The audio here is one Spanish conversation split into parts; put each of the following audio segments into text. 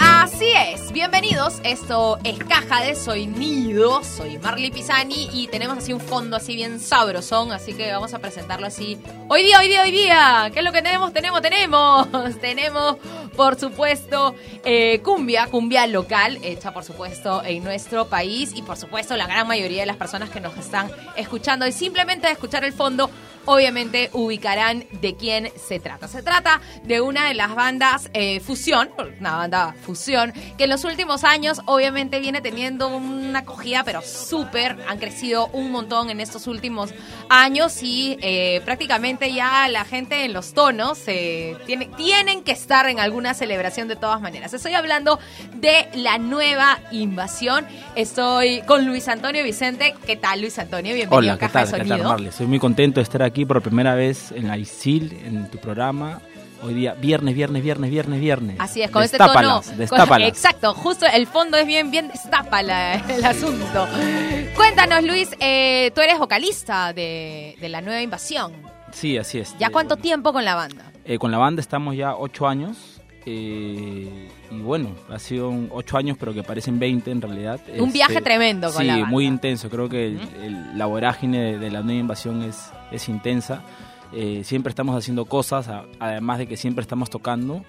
Así es, bienvenidos. Esto es Caja de Soy Nido. Soy Marley Pisani y tenemos así un fondo así bien sabrosón, así que vamos a presentarlo así. Hoy día, hoy día, hoy día. ¿Qué es lo que tenemos? Tenemos, tenemos. Tenemos, por supuesto, eh, cumbia, cumbia local, hecha por supuesto en nuestro país y por supuesto la gran mayoría de las personas que nos están escuchando y simplemente de escuchar el fondo obviamente ubicarán de quién se trata. Se trata de una de las bandas eh, fusión, una banda fusión, que en los últimos años obviamente viene teniendo una acogida, pero súper, han crecido un montón en estos últimos años y eh, prácticamente ya la gente en los tonos eh, tiene, tienen que estar en alguna celebración de todas maneras. Estoy hablando de la nueva invasión. Estoy con Luis Antonio Vicente. ¿Qué tal, Luis Antonio? Bienvenido Hola, a ¿qué Caja tal? de ¿Qué tal. Marley? Soy muy contento de estar aquí por primera vez en la ISIL, en tu programa. Hoy día, viernes, viernes, viernes, viernes, viernes. Así es, con Destápalas, este tono. Destápalas. exacto, justo el fondo es bien, bien destapa la- el asunto. Cuéntanos, Luis, eh, tú eres vocalista de, de la nueva invasión. Sí, así es. ¿Ya cuánto tiempo con la banda? eh, con la banda estamos ya ocho años. eh, y bueno, ha sido un ocho años, pero que parecen 20 en realidad. Un viaje Este, tremendo con sí, la banda. muy intenso. Creo que el- el- la vorágine de, de la nueva invasión es, es intensa. Eh, siempre estamos haciendo cosas, además de que siempre estamos tocando.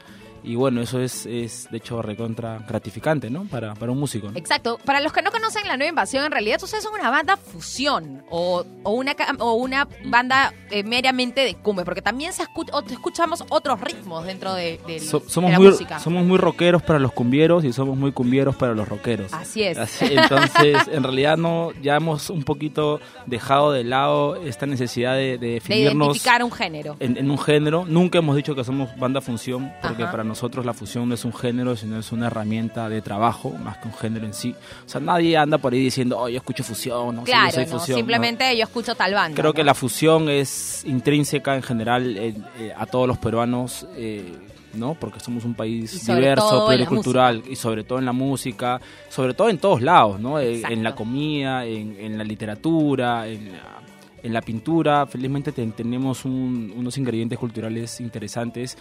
Y bueno, eso es, es de hecho recontra gratificante, ¿no? Para, para un músico. ¿no? Exacto. Para los que no conocen la nueva invasión, en realidad ustedes son una banda fusión o, o una, o una banda eh, meramente de cumbia, porque también se escu- o- escuchamos otros ritmos dentro de, de- So- de somos, la muy, música. somos muy rockeros para los cumbieros y somos muy cumbieros para los rockeros. Así es. Así- entonces, en realidad no, ya hemos un poquito dejado de lado esta necesidad de, de de definirnos identificar un género. en, en un género. Nunca hemos dicho que somos banda función, porque Ajá. para nosotros la fusión no es un género, sino es una herramienta de trabajo, más que un género en sí. O sea, nadie anda por ahí diciendo, oh, yo escucho fusión, no Claro, yo soy no, fusión. No. simplemente yo escucho tal banda. Creo ¿no? que la fusión es intrínseca en general eh, eh, a todos los peruanos, eh, ¿no? Porque somos un país diverso, pluricultural, y sobre todo en la música, sobre todo en todos lados, ¿no? Eh, Exacto. en la comida, en, en la literatura, en la, en la pintura. Felizmente ten- tenemos un- unos ingredientes culturales interesantes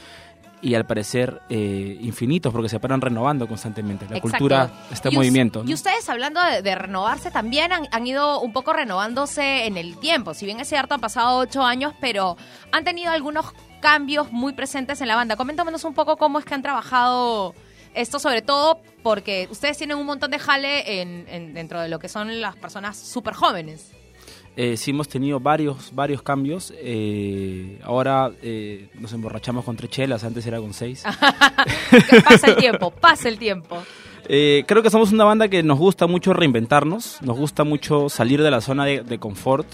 y al parecer eh, infinitos porque se paran renovando constantemente. La Exacto. cultura está en movimiento. ¿no? Y ustedes hablando de, de renovarse también han, han ido un poco renovándose en el tiempo. Si bien es cierto, han pasado ocho años, pero han tenido algunos cambios muy presentes en la banda. Coméntanos un poco cómo es que han trabajado esto, sobre todo porque ustedes tienen un montón de jale en, en- dentro de lo que son las personas súper jóvenes. Eh, sí hemos tenido varios, varios cambios. Eh, ahora eh, nos emborrachamos con tres chelas, antes era con seis. pasa el tiempo, pasa el tiempo. Eh, creo que somos una banda que nos gusta mucho reinventarnos, nos gusta mucho salir de la zona de, de confort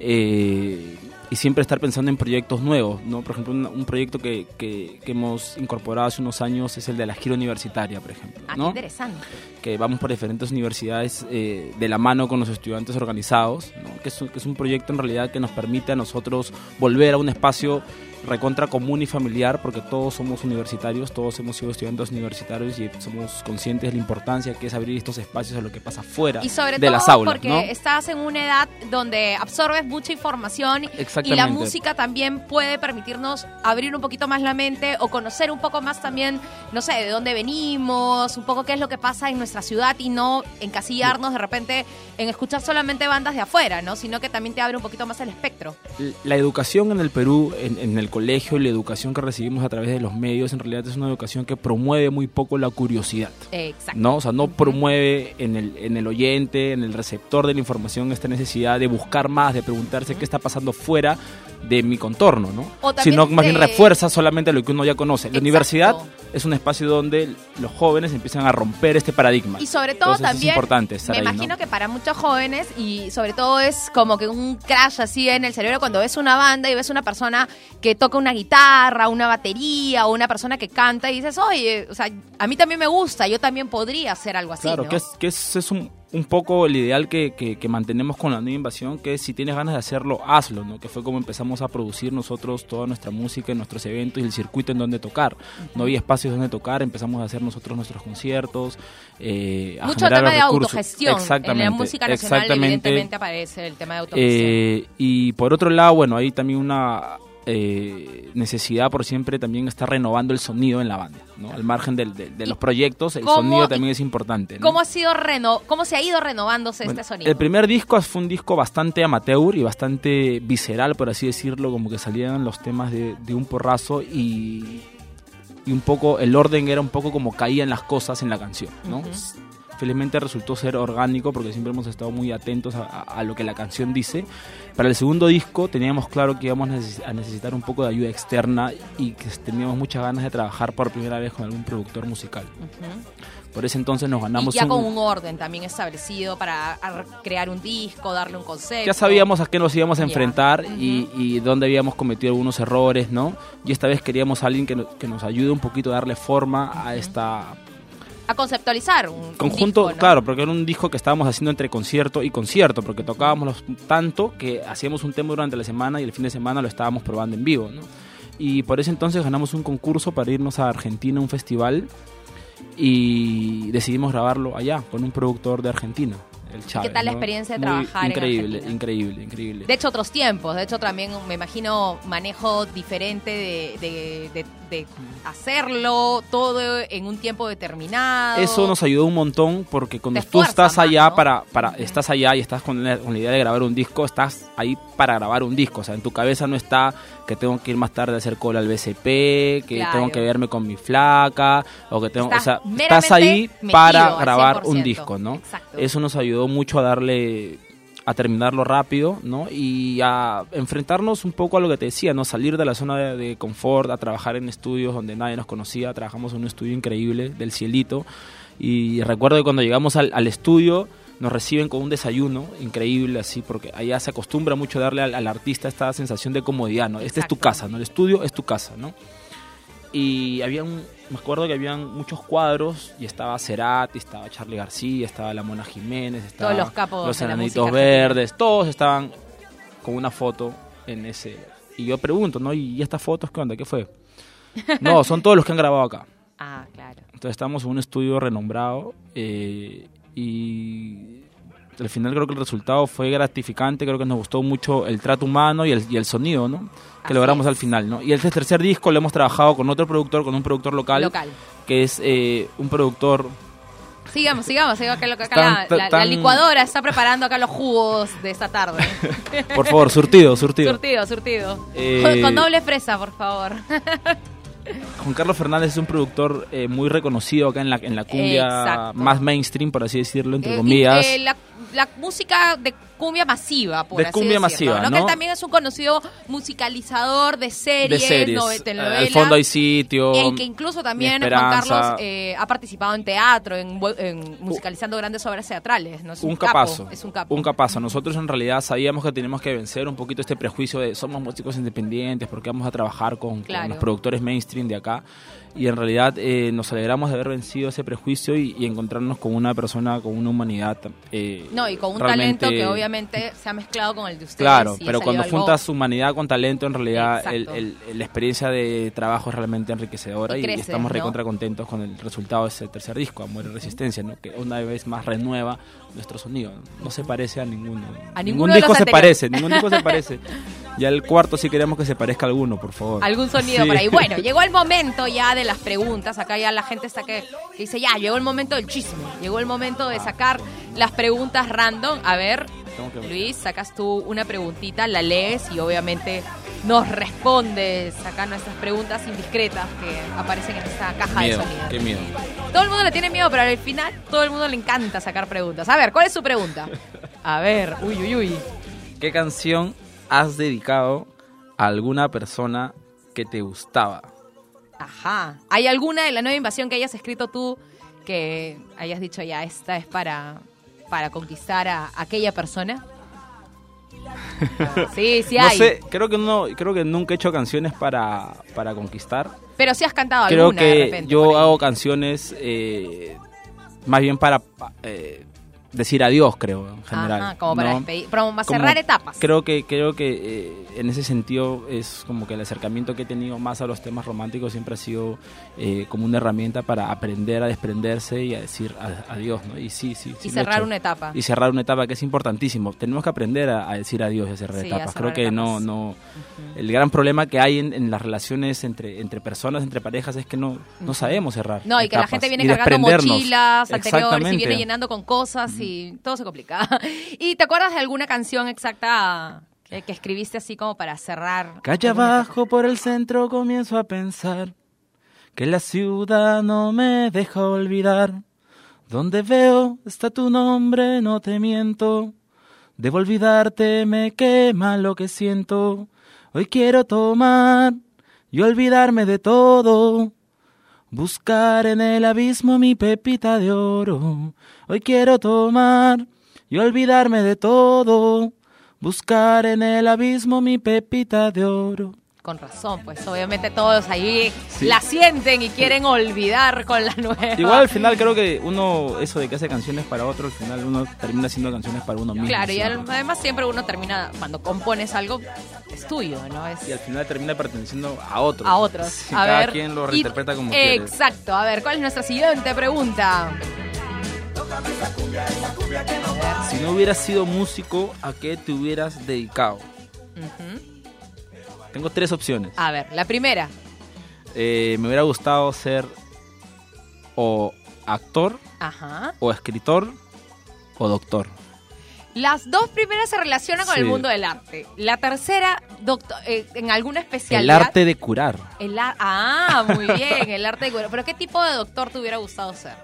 eh, y siempre estar pensando en proyectos nuevos. ¿no? Por ejemplo, un, un proyecto que, que- que hemos incorporado hace unos años es el de la gira universitaria, por ejemplo. Ah, qué interesante. que vamos por diferentes universidades eh, de la mano con los estudiantes organizados, ¿no? que, es, un- que es un proyecto en realidad que nos permite a nosotros volver a un espacio recontra común y familiar, porque todos somos universitarios, todos hemos sido estudiantes universitarios y somos conscientes de la importancia que es abrir estos espacios a lo que pasa fuera Y sobre de todo las aulas. porque ¿no? estás en una edad donde absorbes mucha información y la música también puede permitirnos abrir un poquito más la mente o conocer un poco más también, no sé, de dónde venimos, un poco qué es lo que pasa en nuestra ciudad y no encasillarnos de repente en escuchar solamente bandas de afuera, ¿no? Sino que también te abre un poquito más el espectro. La educación en el Perú, en, en el colegio y la educación que recibimos a través de los medios, en realidad es una educación que promueve muy poco la curiosidad. Exacto. ¿no? O sea, no promueve en el, en el oyente, en el receptor de la información, esta necesidad de buscar más, de preguntarse qué está pasando fuera de mi contorno, ¿no? O Sino más bien refuerza solamente lo que uno ya conoce. La Exacto. universidad es un espacio donde los jóvenes empiezan a romper este paradigma. Y sobre todo Entonces, también, es importante estar me ahí, ¿no? imagino que para muchos jóvenes, y sobre todo es como que un crash así en el cerebro cuando ves una banda y ves una persona que toca una guitarra, una batería, o una persona que canta y dices, oye, o sea, a mí también me gusta, yo también podría hacer algo así, Claro, ¿no? que es, que es, es un, un poco el ideal que, que- que mantenemos con la nueva invasión, que es si tienes ganas de hacerlo, hazlo, ¿no? Que fue como empezamos a producir nosotros toda nuestra música, nuestros eventos y el circuito en donde tocar. No había espacios donde tocar, empezamos a hacer nosotros nuestros conciertos, eh, a Mucho generar tema de recursos. autogestión. En la Exactamente, música nacional exactamente. evidentemente aparece el tema de autogestión. Eh, y por otro lado, bueno, hay también una eh, necesidad por siempre también estar renovando el sonido en la banda, ¿no? Al margen del- de, de ¿Y los proyectos, el sonido también es importante. ¿no? ¿Cómo ha sido reno cómo se ha ido renovándose Bueno, este sonido? El primer disco fue un disco bastante amateur y bastante visceral, por así decirlo, como que salían los temas de, de un porrazo y, y un poco, el orden era un poco como caían las cosas en la canción, ¿no? Felizmente resultó ser orgánico porque siempre hemos estado muy atentos a, a- a lo que la canción dice. Para el segundo disco teníamos claro que íbamos a neces- a necesitar un poco de ayuda externa y que teníamos muchas ganas de trabajar por primera vez con algún productor musical. Ujú. Por ese entonces nos ganamos y ya un- con un orden también establecido para ar- crear un disco, darle un concepto. Ya sabíamos a qué nos íbamos a enfrentar Ujú. y, y dónde habíamos cometido algunos errores, ¿no? Y esta vez queríamos a alguien que, no- que nos ayude un poquito a darle forma a esta A conceptualizar un un conjunto, disco, ¿no? claro, porque era un disco que estábamos haciendo entre concierto y concierto, porque tocábamos los- tanto que hacíamos un tema durante la semana y el fin de semana lo estábamos probando en vivo, ¿no? Y por ese entonces ganamos un concurso para irnos a Argentina a un festival y decidimos grabarlo allá con un productor de Argentina, el Chávez. tal la ¿no? experiencia de trabajar en Increíble, Argentina? increíble, increíble. De hecho, otros tiempos. De hecho, también me imagino manejo diferente de, de- de- de hacerlo todo en un tiempo determinado. Eso nos ayudó un montón porque cuando tú estás más, allá ¿no? para, para estás allá y estás con la, con la idea de grabar un disco, estás ahí para grabar un disco. O sea, en tu cabeza no está que tengo que ir más tarde a hacer cola al BCP, que Claro. tengo que verme con mi flaca, o que tengo, Estás o sea, estás ahí para grabar 100%. un disco, ¿no? Exacto. Eso nos ayudó mucho a darle a terminarlo rápido, ¿no? Y a enfrentarnos un poco a lo que te decía, ¿no? Salir de la zona de, de confort, a trabajar en estudios donde nadie nos conocía. Trabajamos en un estudio increíble del cielito. Y recuerdo que cuando llegamos al, al estudio nos reciben con un desayuno increíble, así, porque allá se acostumbra mucho darle al, al artista esta sensación de comodidad, ¿no? Esta es tu casa, ¿no? El estudio es tu casa, ¿no? Y había un, me acuerdo que habían muchos cuadros y estaba Cerati, estaba Charlie García, estaba la Mona Jiménez, estaba Todos los capos los Enanitos. Verdes, todos estaban con una foto en ese. Y yo pregunto, ¿no? ¿Y estas fotos qué onda? ¿Qué fue? No, son todos los que han grabado acá. Ah, claro. Entonces estamos en un estudio renombrado eh, y al final creo que el resultado fue gratificante, creo que nos gustó mucho el trato humano y el, y el sonido, ¿no? Que Así logramos es. al final, ¿no? Y el tercer disco lo hemos trabajado con otro productor, con un productor local, Local. que es eh, un productor Sigamos, sigamos. sigamos, acá, acá Tan- la, tan- la- licuadora está preparando acá los jugos de esta tarde. Por favor, surtido, surtido. surtido, surtido. Eh, Con, con doble fresa, por favor. Juan Carlos Fernández es un productor eh, muy reconocido acá en la, en la cumbia Exacto. más mainstream, por así decirlo, entre Eh, comillas. y, la, la música de cumbia masiva, por De así cumbia decirlo, masiva, ¿no? ¿no? Que también es un conocido musicalizador de series, de series. Al fondo hay sitio. En que incluso también Juan. Carlos eh, ha participado en teatro, en, musicalizando grandes obras teatrales. ¿no? Es un, un capo, capazo. es un capo. Un capazo. Nosotros en realidad sabíamos que teníamos que vencer un poquito este prejuicio de somos músicos independientes porque vamos a trabajar con, los productores mainstream de acá. Y en realidad eh, nos alegramos de haber vencido ese prejuicio y, y encontrarnos con una persona con una humanidad. eh, No, y con un talento que obviamente se ha mezclado con el de ustedes. Claro, y pero cuando algo- juntas humanidad con talento, en realidad el- el- la experiencia de trabajo es realmente enriquecedora Y y, creces, estamos ¿no? recontra contentos con el resultado de ese tercer disco, Amor y Resistencia, ¿no? que una vez más renueva nuestro sonido. No se parece a ninguno. A ningún disco se parece, ningún disco se parece. Ya el cuarto sí queremos que se parezca a alguno, por favor. algún sonido Sí. por ahí. Bueno, llegó el momento ya de las preguntas. Acá ya la gente está que, que dice, ya, llegó el momento del chisme. Llegó el momento de sacar las preguntas random. A ver, Luis, sacas tú una preguntita, la lees y obviamente nos respondes acá nuestras preguntas indiscretas que aparecen en esta caja Miedo, de sonido. qué miedo. Todo el mundo le tiene miedo, pero al final todo el mundo le encanta sacar preguntas. A ver, ¿cuál es su pregunta? A ver, uy, uy, uy. ¿Qué canción has dedicado a alguna persona que te gustaba? Ajá. ¿Hay alguna de la nueva invasión que hayas escrito tú que hayas dicho ya, esta es para, para conquistar a aquella persona? Sí, sí No hay. sé, creo que no, creo que nunca he hecho canciones para, para conquistar. Pero sí has cantado creo alguna de que repente. yo hago canciones eh, más bien para pa- eh, decir adiós, creo, en general. Ajá, como para ¿no? despedir, para Como cerrar etapas. Creo que creo que eh, en ese sentido es como que el acercamiento que he tenido más a los temas románticos siempre ha sido eh, como una herramienta para aprender a desprenderse y a decir adiós, ¿no? Y sí, sí. sí y he cerrar una etapa. Y cerrar una etapa que es importantísimo. Tenemos que aprender a, a decir adiós y a cerrar Sí, a etapas. cerrar Creo que no, no. El gran problema que hay en, en las relaciones entre, entre personas, entre parejas, es que no, no sabemos cerrar. No, y que la gente viene y cargando mochilas anteriores y viene llenando con cosas y todo se complica. ¿Y te acuerdas de alguna canción exacta que, que escribiste así como para cerrar? Calle abajo por el centro comienzo a pensar que la ciudad no me deja olvidar. Donde veo está tu nombre, no te miento. Debo olvidarte, me quema lo que siento. Hoy quiero tomar y olvidarme de todo. Buscar en el abismo mi pepita de oro. Hoy quiero tomar y olvidarme de todo. Buscar en el abismo mi pepita de oro. Con razón, pues obviamente todos ahí Sí. la sienten y quieren olvidar con la nueva. Igual al final creo que uno, eso de que hace canciones para otro, al final uno termina haciendo canciones para uno mismo. Claro, y siempre. además siempre uno termina, cuando compones algo, es tuyo, ¿no? Es Y al final termina perteneciendo a otros. a otros. Sí, a cada ver. quien lo y- reinterpreta como quiere. Exacto. A ver, ¿cuál es nuestra siguiente pregunta? Si no hubieras sido músico, ¿a qué te hubieras dedicado? Tengo tres opciones. A ver, la primera. Eh, me hubiera gustado ser o actor, Ajá. o escritor, o doctor. Las dos primeras se relacionan con Sí. el mundo del arte. La tercera, doctor, eh, en alguna El especialidad. arte de curar. El ah, muy bien, el arte de cura. Pero ¿qué tipo de doctor te hubiera gustado ser?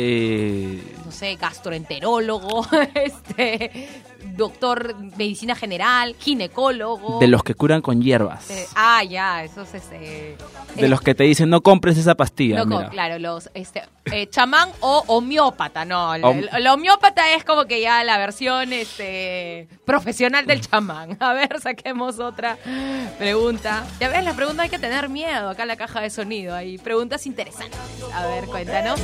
Eh, No sé, gastroenterólogo, este, doctor medicina general, ginecólogo. de los que curan con hierbas. Eh, ah, ya, esos este. de eh, los que te dicen no compres esa pastilla. no, mira. claro, los este eh, chamán o homeópata, no, el, Hom- el- el homeópata es como que ya la versión este profesional del chamán. A ver, saquemos otra pregunta. Ya ves, la pregunta hay que tener miedo acá en la caja de sonido, hay preguntas interesantes. A ver, cuéntanos.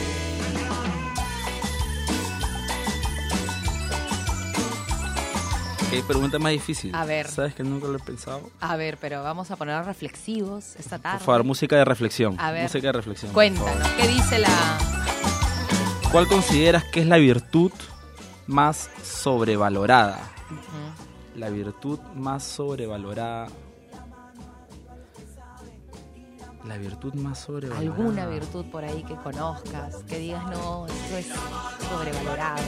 Qué pregunta más difícil. A ver. ¿Sabes que nunca lo he pensado? A ver, pero vamos a ponernos reflexivos esta tarde. Por favor, música de reflexión. A ver. Música de reflexión. Cuéntanos, ¿qué dice la ¿Cuál consideras que es la virtud más sobrevalorada? La virtud más sobrevalorada. La virtud más sobrevalorada. alguna virtud por ahí que conozcas, que digas, no, esto es sobrevalorado?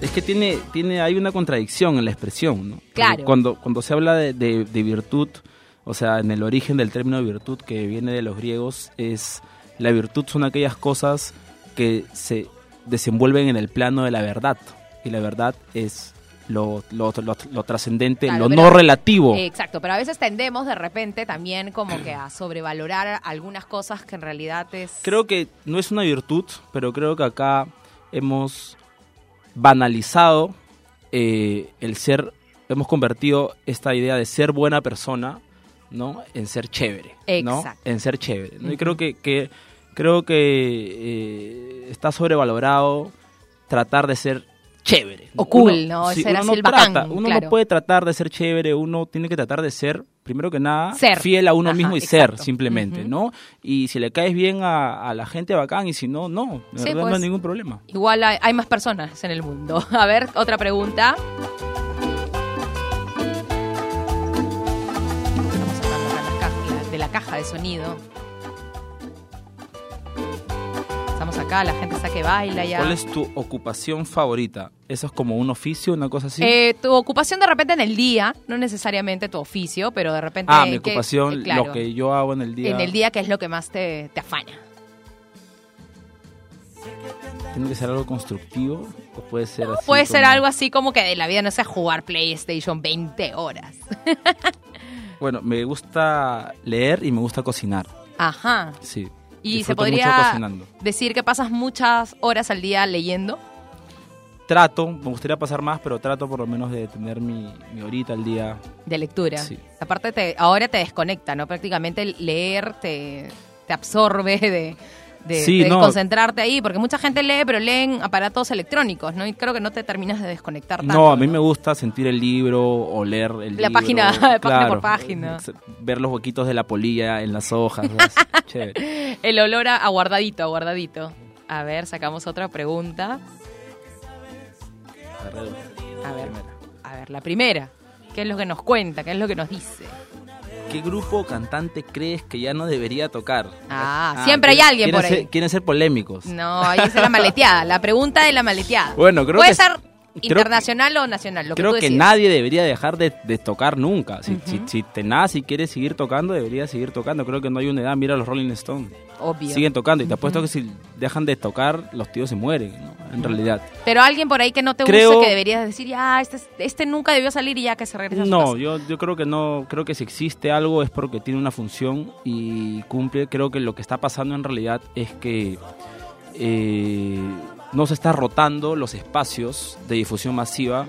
Es que tiene, tiene, hay una contradicción en la expresión, ¿no? Porque Claro. Cuando, cuando se habla de, de- de virtud, o sea, en el origen del término virtud que viene de los griegos, es la virtud son aquellas cosas que se desenvuelven en el plano de la verdad. Y la verdad es lo, lo, lo- lo trascendente, Claro, lo pero- no relativo. Eh, Exacto, pero a veces tendemos de repente también como que a sobrevalorar algunas cosas que en realidad es... Creo que no es una virtud, pero creo que acá hemos banalizado eh, el ser, hemos convertido esta idea de ser buena persona, ¿no? En ser chévere, ¿no? Exacto. En ser chévere. ¿no? Y creo que, que creo que eh, está sobrevalorado tratar de ser chévere. O cool, ¿no? Ser uno no el bacán, trata, uno claro. no puede tratar de ser chévere, uno tiene que tratar de ser, primero que nada, Ser. fiel a uno Ajá, mismo y ser, simplemente. ¿no? Y si le caes bien a, a la gente, bacán, y si no, no, de Sí, verdad no pues. hay ningún problema. Igual hay, hay más personas en el mundo. A ver, otra pregunta. De la caja de sonido. Estamos acá, la gente está que baila ya. ¿Cuál es tu ocupación favorita? ¿Eso es como un oficio, una cosa así? Eh, tu ocupación de repente en el día, no necesariamente tu oficio, pero de repente... ah, mi que- ocupación, eh, claro, lo que yo hago en el día. En el día, que es lo que más te, te afana? ¿Tiene que ser algo constructivo? ¿O puede ser así? Puede ser algo así como que de la vida, no sé, jugar PlayStation 20 horas. Bueno, me gusta leer y me gusta cocinar. Ajá. Sí. Y se podría decir que pasas muchas horas al día leyendo. Trato, me gustaría pasar más, pero trato por lo menos de tener mi, mi horita al día. De lectura. Sí. Aparte, te, ahora te desconecta, ¿no? Prácticamente leer te, te absorbe de, de, Sí, de no. concentrarte ahí, porque mucha gente lee, pero leen aparatos electrónicos, ¿no? Y creo que no te terminas de desconectar tanto. No, a mí me gusta sentir el libro o leer el La libro. página- página claro, por página. Ver los huequitos de la polilla en las hojas. chévere. El olor a, a guardadito, a guardadito. A ver, sacamos otra pregunta. A ver, a ver, la primera. ¿Qué es lo que nos cuenta? ¿Qué es lo que nos dice? ¿Qué grupo o cantante crees que ya no debería tocar? Ah, siempre hay alguien por ahí. ser- quieren ser polémicos. No, ahí es la maleteada, la pregunta de la maleteada. Bueno, creo Puede que- ser internacional o nacional, lo Creo que, que, tú decidas. nadie debería dejar de, de tocar nunca. Si, si, si te nace y quieres seguir tocando, deberías seguir tocando. Creo que no hay una edad. Mira los Rolling Stones. Obvio. Siguen tocando. Y te apuesto que si dejan de tocar, los tíos se mueren, ¿no? En realidad. Pero alguien por ahí que no te Creo- guste, que deberías decir, ya, este, este nunca debió salir y ya que se regresa a su No, casa. yo, yo creo que no, creo que si existe algo es porque tiene una función y cumple. Creo que lo que está pasando en realidad es que eh, no se está rotando los espacios de difusión masiva.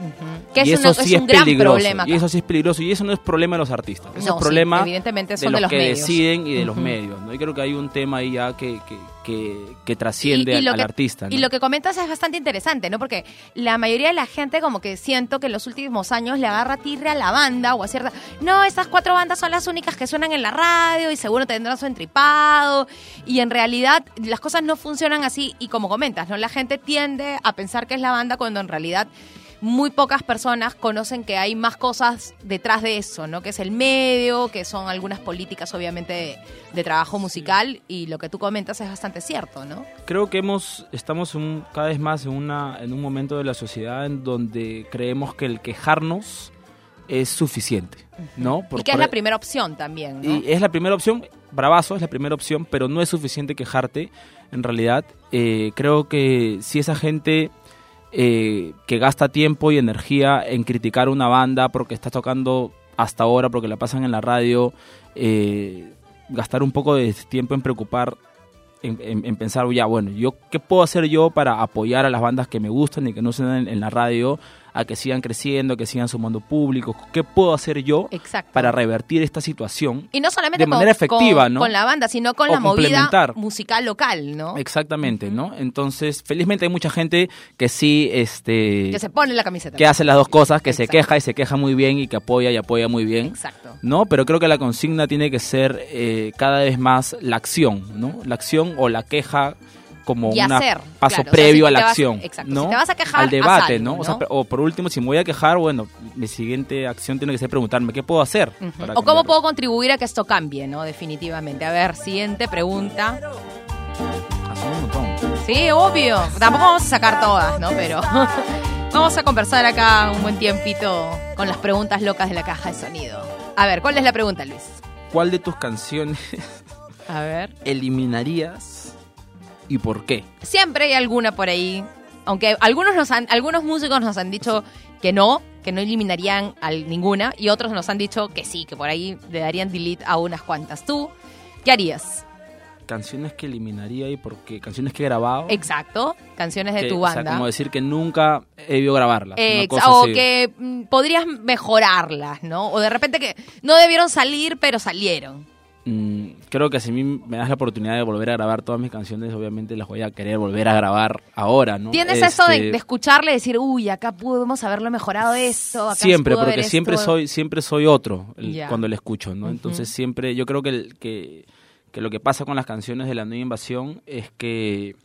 Que es y una- eso sí es un peligroso. Y eso sí es peligroso. Y eso no es problema de los artistas. Eso No, es sí, problema evidentemente de los, de los que medios. deciden y de los medios. ¿no? Y creo que hay un tema ahí ya que, que, que, que trasciende Y- y al, lo al que- artista. ¿no? Y lo que comentas es bastante interesante, ¿no? Porque la mayoría de la gente como que siento que en los últimos años le agarra tirre a la banda o a cierta... No, estas cuatro bandas son las únicas que suenan en la radio y seguro tendrán su entripado. Y en realidad las cosas no funcionan así y como comentas, ¿no? La gente tiende a pensar que es la banda cuando en realidad muy pocas personas conocen que hay más cosas detrás de eso, ¿no? Que es el medio, que son algunas políticas obviamente de, de trabajo musical y lo que tú comentas es bastante cierto, ¿no? Creo que hemos estamos un- cada vez más en una en un momento de la sociedad en donde creemos que el quejarnos es suficiente, ¿no? Por- y que es la primera opción también, ¿no? y es la primera opción, bravazo es la primera opción, pero no es suficiente quejarte. En realidad, eh, creo que si esa gente eh, que gasta tiempo y energía en criticar una banda porque está tocando hasta ahora, porque la pasan en la radio, eh, gastar un poco de tiempo en preocupar, en, en- en pensar, ya, bueno, yo ¿qué puedo hacer yo para apoyar a las bandas que me gustan y que no suenan en, en la radio, a que sigan creciendo, que sigan sumando público? ¿Qué puedo hacer yo Exacto. para revertir esta situación? y no solamente de manera con, efectiva, con- ¿no? con la banda, sino con O la movida musical local, ¿no? Exactamente, ¿no? Entonces, felizmente hay mucha gente que sí, este, Que se pone la camiseta. que hace las dos cosas, que se queja y se queja muy bien y que apoya y apoya muy bien. Exacto. ¿no? Pero creo que la consigna tiene que ser eh, cada vez más la acción, ¿no? La acción o la queja como un paso claro, o sea, previo si a la vas- acción, exacto, ¿no? si te vas a quejar, al debate, algo, ¿no? O, sea, ¿no? o por último, si me voy a quejar, bueno, mi siguiente acción tiene que ser preguntarme qué puedo hacer. Para O cómo puedo contribuir a que esto cambie, ¿no? Definitivamente. A ver, siguiente pregunta. Un montón. Sí, obvio. Tampoco vamos a sacar todas, ¿no? Pero vamos a conversar acá un buen tiempito con las preguntas locas de la caja de sonido. A ver, ¿cuál es la pregunta, Luis? ¿Cuál de tus canciones A ver. eliminarías y por qué? Siempre hay alguna por ahí. Aunque algunos nos han, algunos músicos nos han dicho que no, que no eliminarían a ninguna, y otros nos han dicho que sí, que por ahí le darían delete a unas cuantas. ¿Tú qué harías? Canciones que eliminaría y por qué. Canciones que he grabado. Exacto, canciones de que- tu O sea, banda. como decir que nunca he debido grabarlas. o así. que mm, podrías mejorarlas, ¿no? O de repente que no debieron salir, pero salieron. Mm, creo que si a mí me das la oportunidad de volver a grabar todas mis canciones, obviamente las voy a querer volver a grabar ahora, ¿no? ¿Tienes eso de, Este, de escucharle y decir, uy, acá pudimos haberlo mejorado esto? Acá Siempre, haber porque siempre esto"? soy siempre soy otro el- cuando le escucho, ¿no? Entonces siempre, yo creo que, el- que, que lo que pasa con las canciones de la nueva invasión es que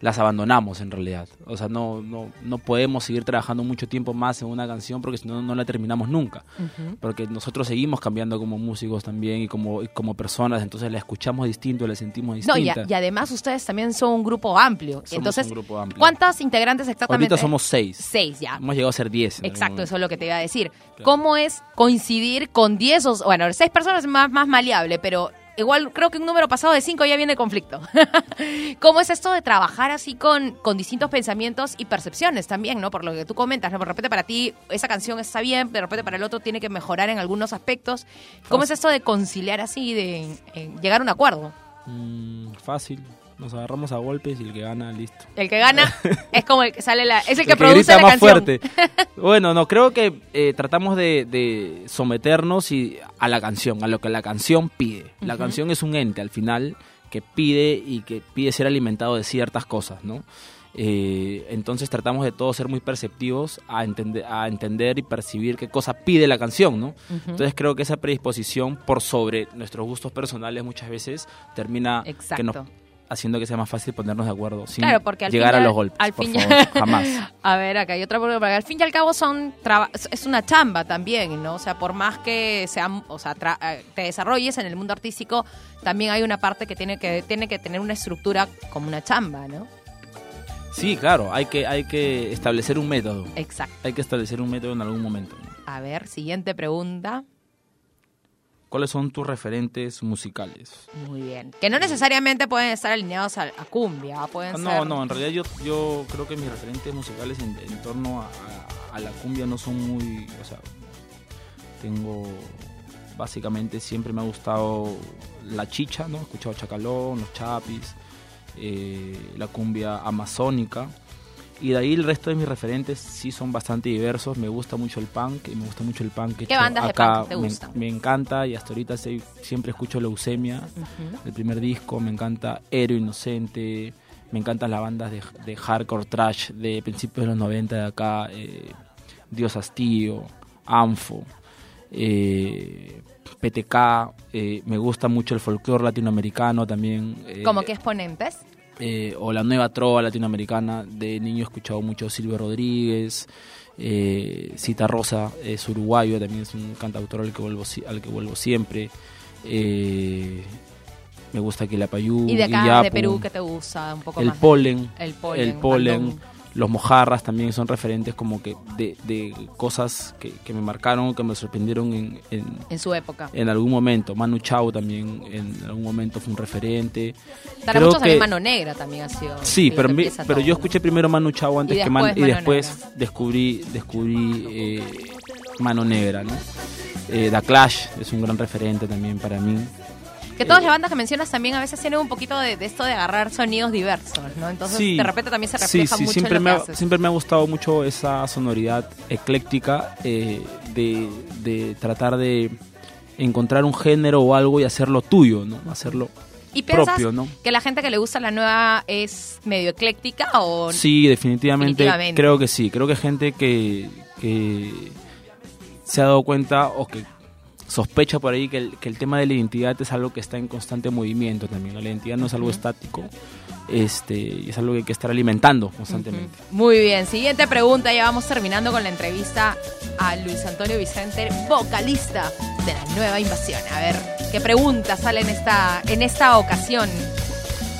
las abandonamos en realidad. O sea, no, no, no podemos seguir trabajando mucho tiempo más en una canción porque si no, no la terminamos nunca. Porque nosotros seguimos cambiando como músicos también y como, y como personas, entonces la escuchamos distinto, la sentimos No, y, distinta. a- y además ustedes también son un grupo amplio. Somos Entonces, un grupo amplio. ¿cuántos integrantes exactamente? Ahorita somos seis. Seis ya. Hemos llegado a ser diez. Exacto, eso es lo que te iba a decir. ¿Cómo es coincidir con 10 o... Bueno, seis personas es más, más maleable, pero igual creo que un número pasado de cinco ya viene conflicto. ¿Cómo es esto de trabajar así con, con distintos pensamientos y percepciones también, ¿no? Por lo que tú comentas, ¿no? De repente para ti esa canción está bien, de repente para el otro tiene que mejorar en algunos aspectos. ¿Cómo es esto de conciliar así, de llegar a un acuerdo? Mm, fácil. Nos agarramos a golpes y el que gana, listo. El que gana es como el que sale la... Es el que El que produce grita la más canción. fuerte. Bueno, no, creo que eh, tratamos de, de someternos y, a la canción, a lo que la canción pide. La canción es un ente al final que pide y que pide ser alimentado de ciertas cosas, ¿no? Eh, entonces tratamos de todos ser muy perceptivos a, entender a entender y percibir qué cosa pide la canción, ¿no? Entonces creo que esa predisposición por sobre nuestros gustos personales muchas veces termina que nos, haciendo que sea más fácil ponernos de acuerdo sin Claro, porque al llegar a los golpes. al por fin ya- favor, jamás. A ver, acá hay otra pregunta, porque al fin y al cabo son traba- es una chamba también, ¿no? O sea, por más que sean, o sea, tra- eh, te desarrolles en el mundo artístico, también hay una parte que tiene que tiene que tener una estructura como una chamba, ¿no? Sí, claro, hay que, hay que establecer un método. Exacto. Hay que establecer un método en algún momento. A ver, siguiente pregunta. ¿Cuáles son tus referentes musicales? Muy bien. Que no necesariamente pueden estar alineados a, a cumbia, pueden Ah, no, ser... no, en realidad yo, yo creo que mis referentes musicales en, en torno a la cumbia no son muy... O sea, tengo... Básicamente siempre me ha gustado la chicha, ¿no? He escuchado Chacalón, los Chapis, eh, la cumbia amazónica. Y de ahí el resto de mis referentes sí son bastante diversos. Me gusta mucho el punk y me gusta mucho el punk. ¿Qué hecho bandas de acá. punk te Me- gustan? Me, encanta y hasta ahorita se- siempre escucho Leucemia, Ujú. el primer disco. Me encanta Héroe Inocente. Me encantan las bandas de, de hardcore trash de principios de los 90 de acá. eh, Dios Hastío, Anfo, eh, PTK. eh, me gusta mucho el folclore latinoamericano también. Como que exponentes. Eh, o la nueva trova latinoamericana. De niño he escuchado mucho Silvio Rodríguez, eh, Cita Rosa es uruguayo, también es un cantautor al que vuelvo, al que vuelvo siempre. Eh, me gusta Quilapayú, Y de acá, de Perú, que te gusta un poco el más? polen, El polen. el polen. Los mojarras también son referentes como que de, de cosas que, que me marcaron, que me sorprendieron en, en, En su época. en algún momento. Manu Chao también en algún momento fue un referente. Para Creo muchos también que- Mano Negra también ha sido. Sí, pero, mi- pero todo, yo escuché primero Manu Chao antes Y que Man- y después Negra. descubrí descubrí eh, Mano Negra, ¿no? Eh, Da Clash es un gran referente también para mí. Que todas las bandas que mencionas también a veces tienen un poquito de, de esto de agarrar sonidos diversos, ¿no? Entonces, Sí. de repente también se Sí, refleja sí, mucho siempre en me, ha, haces. siempre me ha gustado mucho esa sonoridad ecléctica eh, de, de tratar de encontrar un género o algo y hacerlo tuyo, ¿no? Hacerlo ¿Y piensas propio, ¿no? que la gente que le gusta la nueva es medio ecléctica o Sí, definitivamente, Definitivamente. creo que sí. Creo que gente que, que se ha dado cuenta o que sospecha por ahí que el, que el tema de la identidad es algo que está en constante movimiento también. ¿no? La identidad no es algo estático, este, es algo que hay que estar alimentando constantemente. Muy bien, siguiente pregunta, ya vamos terminando con la entrevista a Luis Antonio Vicente, vocalista de la nueva invasión. A ver, ¿qué pregunta sale en esta, en esta ocasión?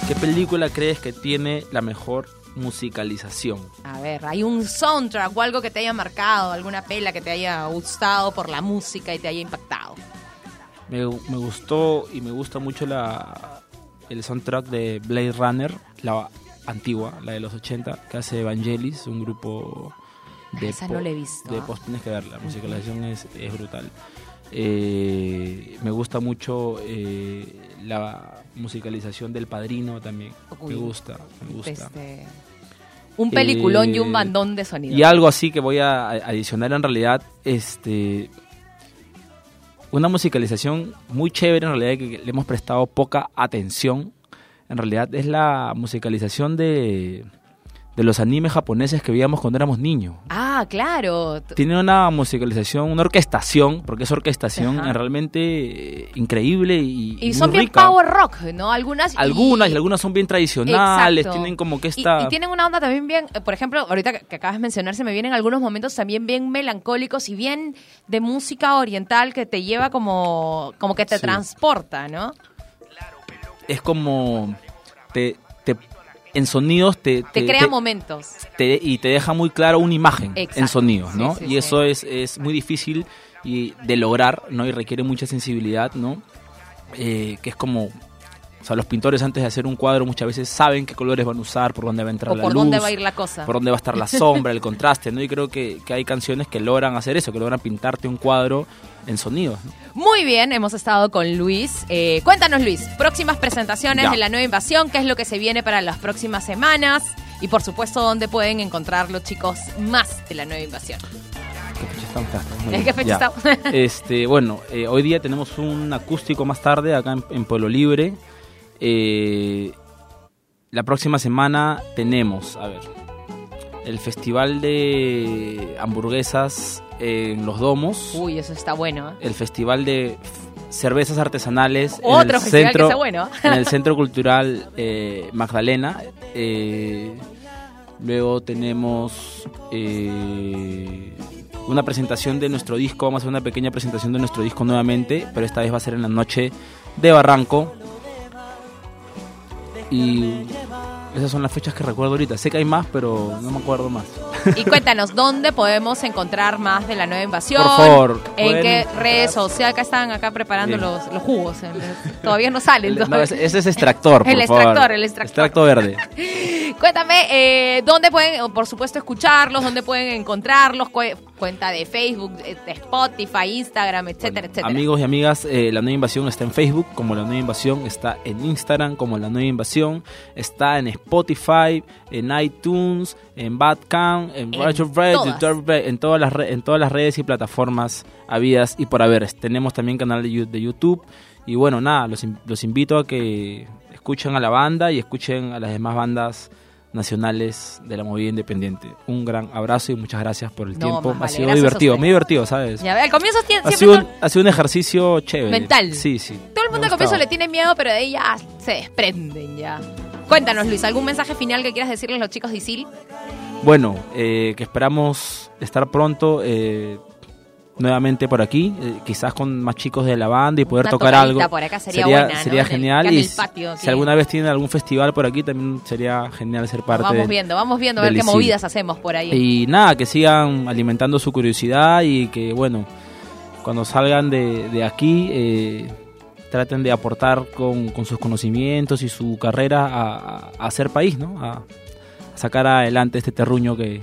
¿Qué película crees que tiene la mejor musicalización? A ver, ¿hay un soundtrack o algo que te haya marcado, alguna pela que te haya gustado por la música y te haya impactado? Me, me gustó y me gusta mucho la, el soundtrack de Blade Runner, la antigua, la de los 80, que hace Evangelis, un grupo de Esa no la he visto, De post, tienes que verla, la musicalización es, es brutal. Eh, me gusta mucho eh, la musicalización del Padrino también. Uy. Me gusta, me gusta. Este, un peliculón y un Eh, bandón de sonido. Y algo así que voy a a- adicionar en realidad, este una musicalización muy chévere en realidad que le hemos prestado poca atención. En realidad es la musicalización de, de los animes japoneses que veíamos cuando éramos niños. Ah, claro. Tiene una musicalización, una orquestación, porque es orquestación Ajá. realmente eh, increíble y, Y muy son bien rica. power rock, ¿no? Algunas. y- Algunas y algunas son bien tradicionales, Exacto. tienen como que esta... Y, tienen una onda también bien, eh, por ejemplo, ahorita que, que acabas de mencionar, se me vienen algunos momentos también bien melancólicos y bien de música oriental que te lleva como, como que te Sí. transporta, ¿no? es como te, te- en sonidos te, Te, crea momentos. te- y te deja muy claro una imagen Exacto. en sonidos, ¿no? sí, y sí. eso es, es muy difícil y de lograr, ¿no? Y requiere mucha sensibilidad, ¿no? Eh, que es como O sea, los pintores antes de hacer un cuadro muchas veces saben qué colores van a usar, por dónde va a entrar O la por luz, dónde va a ir la cosa. por dónde va a estar la sombra, el contraste, ¿no? Y creo que, que hay canciones que logran hacer eso, que logran pintarte un cuadro en sonidos. ¿no? Muy bien, hemos estado con Luis. Eh, cuéntanos, Luis, próximas presentaciones Ya. de la nueva invasión, qué es lo que se viene para las próximas semanas y, por supuesto, dónde pueden encontrar los chicos más de la nueva invasión. ¿Qué fecha estamos? Ya, estamos muy ¿En bien. qué fecha estamos? Este, bueno, eh, hoy día tenemos un acústico más tarde acá en, en Pueblo Libre. Eh, la próxima semana tenemos, a ver, el festival de hamburguesas en Los Domos, Uy, eso está bueno. ¿eh? el festival de cervezas artesanales en el festival centro, que está bueno. en el Centro Cultural eh, Magdalena. Luego tenemos una presentación de nuestro disco. Vamos a hacer una pequeña presentación de nuestro disco nuevamente, pero esta vez va a ser en la noche de Barranco. Y esas son las fechas que recuerdo ahorita. Sé que hay más, pero no me acuerdo más. Y cuéntanos, ¿dónde podemos encontrar más de la nueva invasión? Por favor, ¿En qué redes sociales? Acá están acá preparando los, los jugos. Todavía no salen. No, ese es extractor, por El favor. extractor, el extractor. Extracto verde. Cuéntame, eh, ¿dónde pueden, por supuesto, escucharlos? ¿Dónde pueden encontrarlos? Cu- cuenta de Facebook, de Spotify, Instagram, etcétera, etcétera. Amigos y amigas, eh, La Nueva Invasión está en Facebook como La Nueva Invasión, está en Instagram como La Nueva Invasión, está en Spotify, en iTunes, en Badcamp, en, En Radio Radio, todas. En todas las en todas las redes y plataformas habidas y por haber. Tenemos también canal de, YouTube y bueno, nada, los, los invito a que escuchen a la banda y escuchen a las demás bandas nacionales de la movida independiente. Un gran abrazo y muchas gracias por el No, tiempo. Ha sido divertido, muy divertido, ¿sabes? Ya al comienzo Ha sido, un, ha sido un ejercicio chévere. Mental. Sí, sí. todo el mundo al comienzo le tiene miedo, pero de ahí ya se desprenden ya. Cuéntanos, Luis, ¿algún mensaje final que quieras decirles a los chicos de ISIL? Bueno, eh, que esperamos estar pronto eh, nuevamente por aquí, eh, quizás con más chicos de la banda y poder Una tocar algo. por acá sería sería el- genial. y si- patio, si aquí. alguna vez tienen algún festival por aquí, también sería genial ser parte vamos del- viendo, vamos viendo a ver qué movidas hacemos por ahí. Y nada, que sigan alimentando su curiosidad y que, bueno, cuando salgan de, de aquí, eh, traten de aportar con, con sus conocimientos y su carrera a, a- a hacer país, ¿no? A, a sacar adelante este terruño que,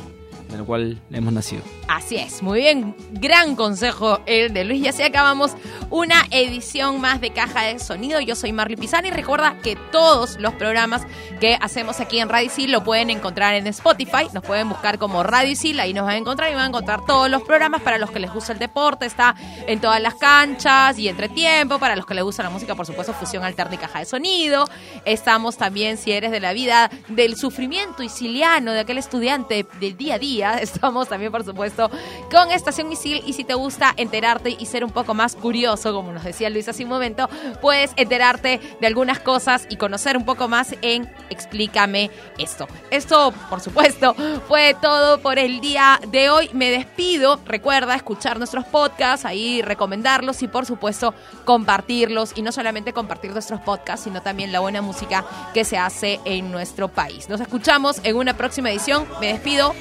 el cual hemos nacido. Así es, muy bien, gran consejo el de Luis. Y así acabamos una edición más de Caja de Sonido. Yo soy Marley Pisani. Recuerda que todos los programas que hacemos aquí en Radio Isil lo pueden encontrar en Spotify. Nos pueden buscar como Radio Isil, ahí nos van a encontrar y van a encontrar todos los programas. Para los que les gusta el deporte, está en todas las canchas y entretiempo. Para los que les gusta la música, por supuesto, fusión alterna y caja de sonido. Estamos también, si eres de la vida del sufrimiento isiliano, de aquel estudiante del día a día, estamos también, por supuesto, con Estación Isil. Y si te gusta enterarte y ser un poco más curioso, como nos decía Luis hace un momento, puedes enterarte de algunas cosas y conocer un poco más en Explícame esto. Esto, por supuesto, fue todo por el día de hoy. Me despido. Recuerda escuchar nuestros podcasts, ahí recomendarlos y, por supuesto, compartirlos. Y no solamente compartir nuestros podcasts, sino también la buena música que se hace en nuestro país. Nos escuchamos en una próxima edición. Me despido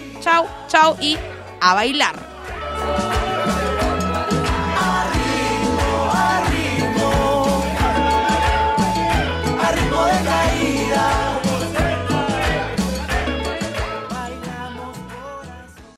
chau, y a bailar.